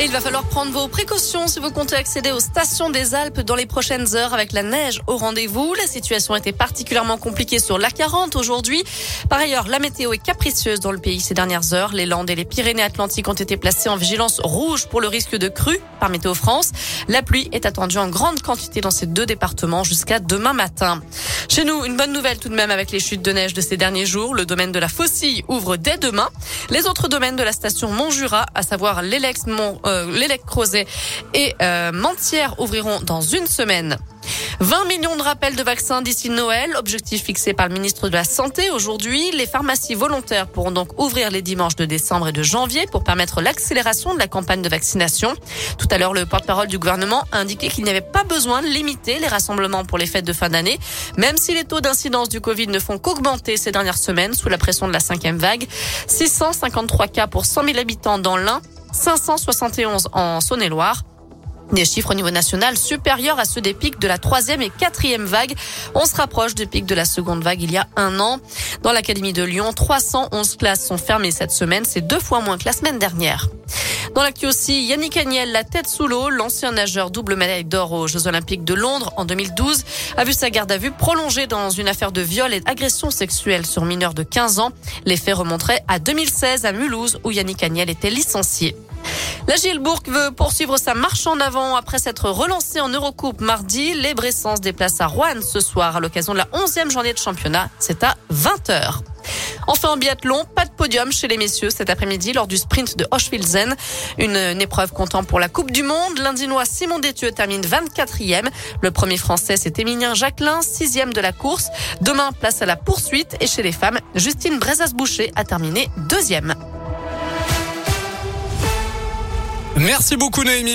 Et il va falloir prendre vos précautions si vous comptez accéder aux stations des Alpes dans les prochaines heures avec la neige au rendez-vous. La situation était particulièrement compliquée sur l'A40 aujourd'hui. Par ailleurs, la météo est capricieuse dans le pays ces dernières heures. Les Landes et les Pyrénées-Atlantiques ont été placées en vigilance rouge pour le risque de crue par Météo France. La pluie est attendue en grande quantité dans ces deux départements jusqu'à demain matin. Chez nous, une bonne nouvelle tout de même avec les chutes de neige de ces derniers jours. Le domaine de la Faucille ouvre dès demain. Les autres domaines de la station Montjura, à savoir l'Elex Mont, euh, Crozet et euh, Mentière ouvriront dans une semaine. 20 millions de rappels de vaccins d'ici Noël, objectif fixé par le ministre de la Santé aujourd'hui. Les pharmacies volontaires pourront donc ouvrir les dimanches de décembre et de janvier pour permettre l'accélération de la campagne de vaccination. Tout à l'heure, le porte-parole du gouvernement a indiqué qu'il n'y avait pas besoin de limiter les rassemblements pour les fêtes de fin d'année, même si les taux d'incidence du Covid ne font qu'augmenter ces dernières semaines sous la pression de la cinquième vague. 653 cas pour 100 000 habitants dans l'Ain, 571 en Saône-et-Loire. Des chiffres au niveau national supérieurs à ceux des pics de la troisième et quatrième vague. On se rapproche du pic de la seconde vague il y a un an. Dans l'Académie de Lyon, 311 classes sont fermées cette semaine. C'est deux fois moins que la semaine dernière. Dans l'actu aussi, Yannick Agnel, la tête sous l'eau, l'ancien nageur double médaille d'or aux Jeux Olympiques de Londres en 2012, a vu sa garde à vue prolongée dans une affaire de viol et d'agression sexuelle sur mineurs de 15 ans. Les faits remonteraient à 2016 à Mulhouse où Yannick Agnel était licencié. La Gilbourg veut poursuivre sa marche en avant après s'être relancée en Eurocoupe mardi. Les Bressans se déplacent à Rouen ce soir à l'occasion de la 11e journée de championnat. C'est à 20h. Enfin en biathlon, pas de podium chez les messieurs cet après-midi lors du sprint de Hochfilzen. Une, épreuve comptant pour la Coupe du Monde. L'Indinois Simon Détieux termine 24e. Le premier français, c'est Émilien Jacquelin, sixième de la course. Demain, place à la poursuite. Et chez les femmes, Justine Brezas-Boucher a terminé deuxième. Merci beaucoup Noémie.